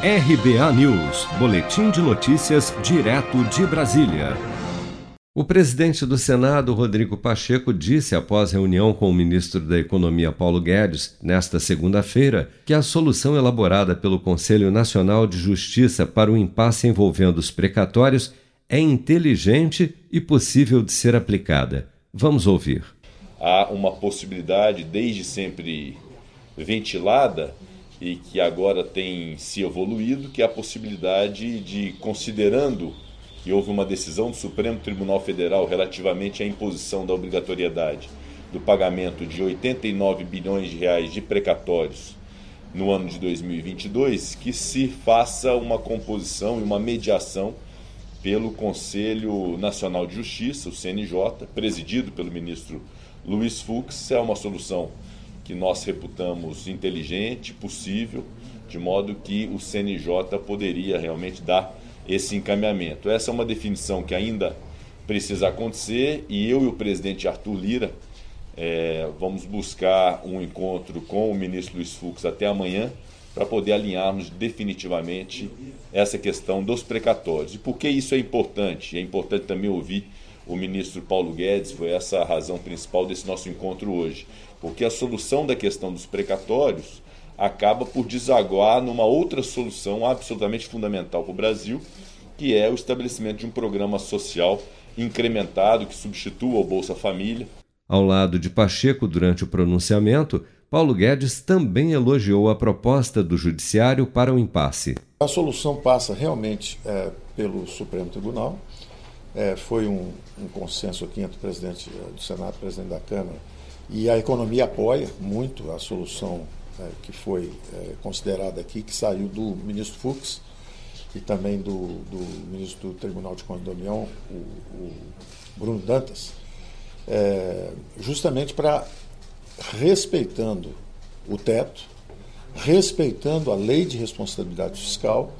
RBA News, Boletim de Notícias, direto de Brasília. O presidente do Senado, Rodrigo Pacheco, disse após reunião com o ministro da Economia, Paulo Guedes, nesta segunda-feira, que a solução elaborada pelo Conselho Nacional de Justiça para o impasse envolvendo os precatórios é inteligente e possível de ser aplicada. Vamos ouvir. Há uma possibilidade, desde sempre ventilada, e que agora tem se evoluído, que é a possibilidade de, considerando que houve uma decisão do Supremo Tribunal Federal relativamente à imposição da obrigatoriedade do pagamento de 89 bilhões de reais de precatórios no ano de 2022, que se faça uma composição e uma mediação pelo Conselho Nacional de Justiça, o CNJ, presidido pelo ministro Luiz Fux, é uma solução que nós reputamos inteligente, possível, de modo que o CNJ poderia realmente dar esse encaminhamento. Essa é uma definição que ainda precisa acontecer e eu e o presidente Arthur Lira é, vamos buscar um encontro com o ministro Luiz Fux até amanhã para poder alinharmos definitivamente essa questão dos precatórios. E por que isso é importante? É importante também ouvir o ministro Paulo Guedes, foi essa a razão principal desse nosso encontro hoje. Porque a solução da questão dos precatórios acaba por desaguar numa outra solução absolutamente fundamental para o Brasil, que é o estabelecimento de um programa social incrementado que substitua o Bolsa Família. Ao lado de Pacheco, durante o pronunciamento, Paulo Guedes também elogiou a proposta do Judiciário para o impasse. A solução passa realmente é, pelo Supremo Tribunal. É, foi um, um, consenso aqui entre o presidente é, do Senado e o presidente da Câmara e a economia apoia muito a solução é, que foi é, considerada aqui, que saiu do ministro Fux e também do, do ministro do Tribunal de Contas da União, o, o Bruno Dantas, é, justamente para, respeitando o teto, respeitando a lei de responsabilidade fiscal,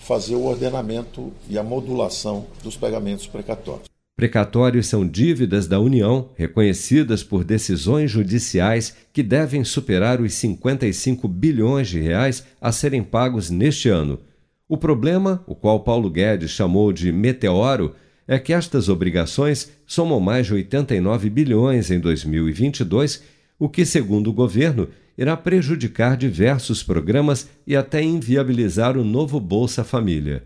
fazer o ordenamento e a modulação dos pagamentos precatórios. Precatórios são dívidas da União reconhecidas por decisões judiciais que devem superar os 55 bilhões de reais a serem pagos neste ano. O problema, o qual Paulo Guedes chamou de meteoro, é que estas obrigações somam mais de 89 bilhões em 2022, o que, segundo o governo, irá prejudicar diversos programas e até inviabilizar o novo Bolsa Família.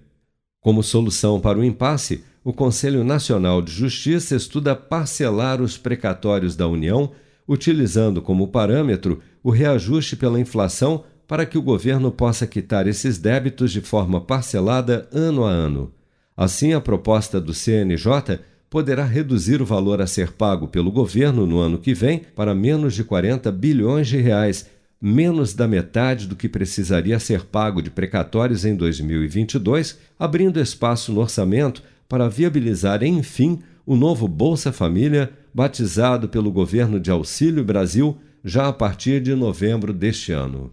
Como solução para o impasse, o Conselho Nacional de Justiça estuda parcelar os precatórios da União, utilizando como parâmetro o reajuste pela inflação para que o governo possa quitar esses débitos de forma parcelada ano a ano. Assim, a proposta do CNJ poderá reduzir o valor a ser pago pelo governo no ano que vem para menos de 40 bilhões de reais, menos da metade do que precisaria ser pago de precatórios em 2022, abrindo espaço no orçamento para viabilizar, enfim, o novo Bolsa Família, batizado pelo governo de Auxílio Brasil, já a partir de novembro deste ano.